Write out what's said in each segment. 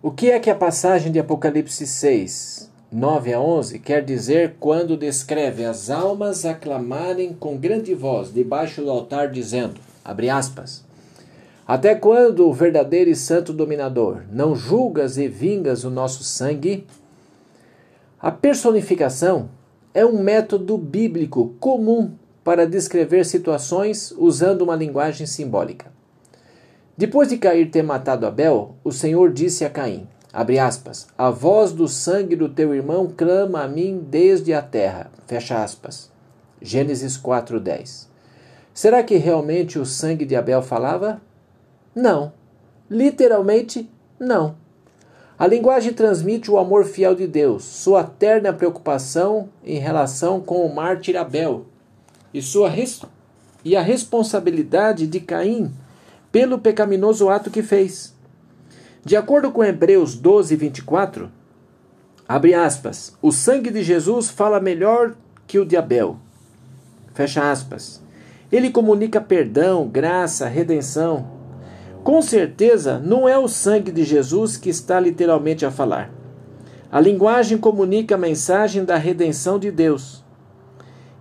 O que é que a passagem de Apocalipse 6, 9 a 11 quer dizer quando descreve as almas aclamarem com grande voz debaixo do altar, dizendo, abre aspas, até quando, verdadeiro e santo dominador, não julgas e vingas o nosso sangue? A personificação é um método bíblico comum para descrever situações usando uma linguagem simbólica. Depois de Cair ter matado Abel, o Senhor disse a Caim: aspas, A voz do sangue do teu irmão clama a mim desde a terra. Fecha aspas. Gênesis 4:10. Será que realmente o sangue de Abel falava? Não. Literalmente, não. A linguagem transmite o amor fiel de Deus, sua terna preocupação em relação com o mártir Abel e, sua e a responsabilidade de Caim pelo pecaminoso ato que fez. De acordo com Hebreus 12, 24, abre aspas, o sangue de Jesus fala melhor que o de Abel. Fecha aspas. Ele comunica perdão, graça, redenção, com certeza, não é o sangue de Jesus que está literalmente a falar. A linguagem comunica a mensagem da redenção de Deus.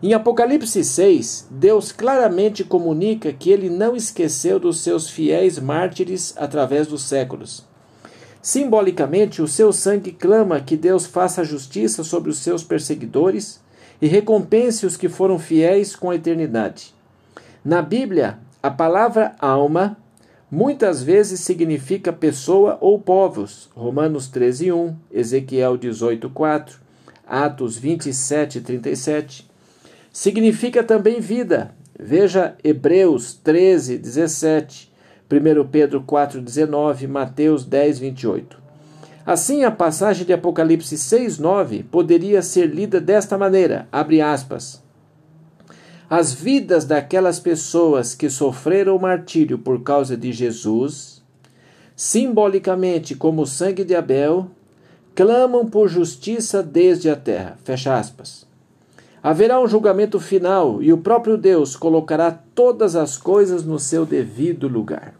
Em Apocalipse 6, Deus claramente comunica que ele não esqueceu dos seus fiéis mártires através dos séculos. Simbolicamente, o seu sangue clama que Deus faça justiça sobre os seus perseguidores e recompense os que foram fiéis com a eternidade. Na Bíblia, a palavra alma muitas vezes significa pessoa ou povos. Romanos 13, 1, Ezequiel 18, 4, Atos 27, 37. Significa também vida. Veja Hebreus 13, 17, 1 Pedro 4, 19, Mateus 10, 28. Assim, a passagem de Apocalipse 6, 9 poderia ser lida desta maneira, abre aspas, as vidas daquelas pessoas que sofreram o martírio por causa de Jesus, simbolicamente como o sangue de Abel, clamam por justiça desde a terra. Fecha aspas. Haverá um julgamento final e o próprio Deus colocará todas as coisas no seu devido lugar.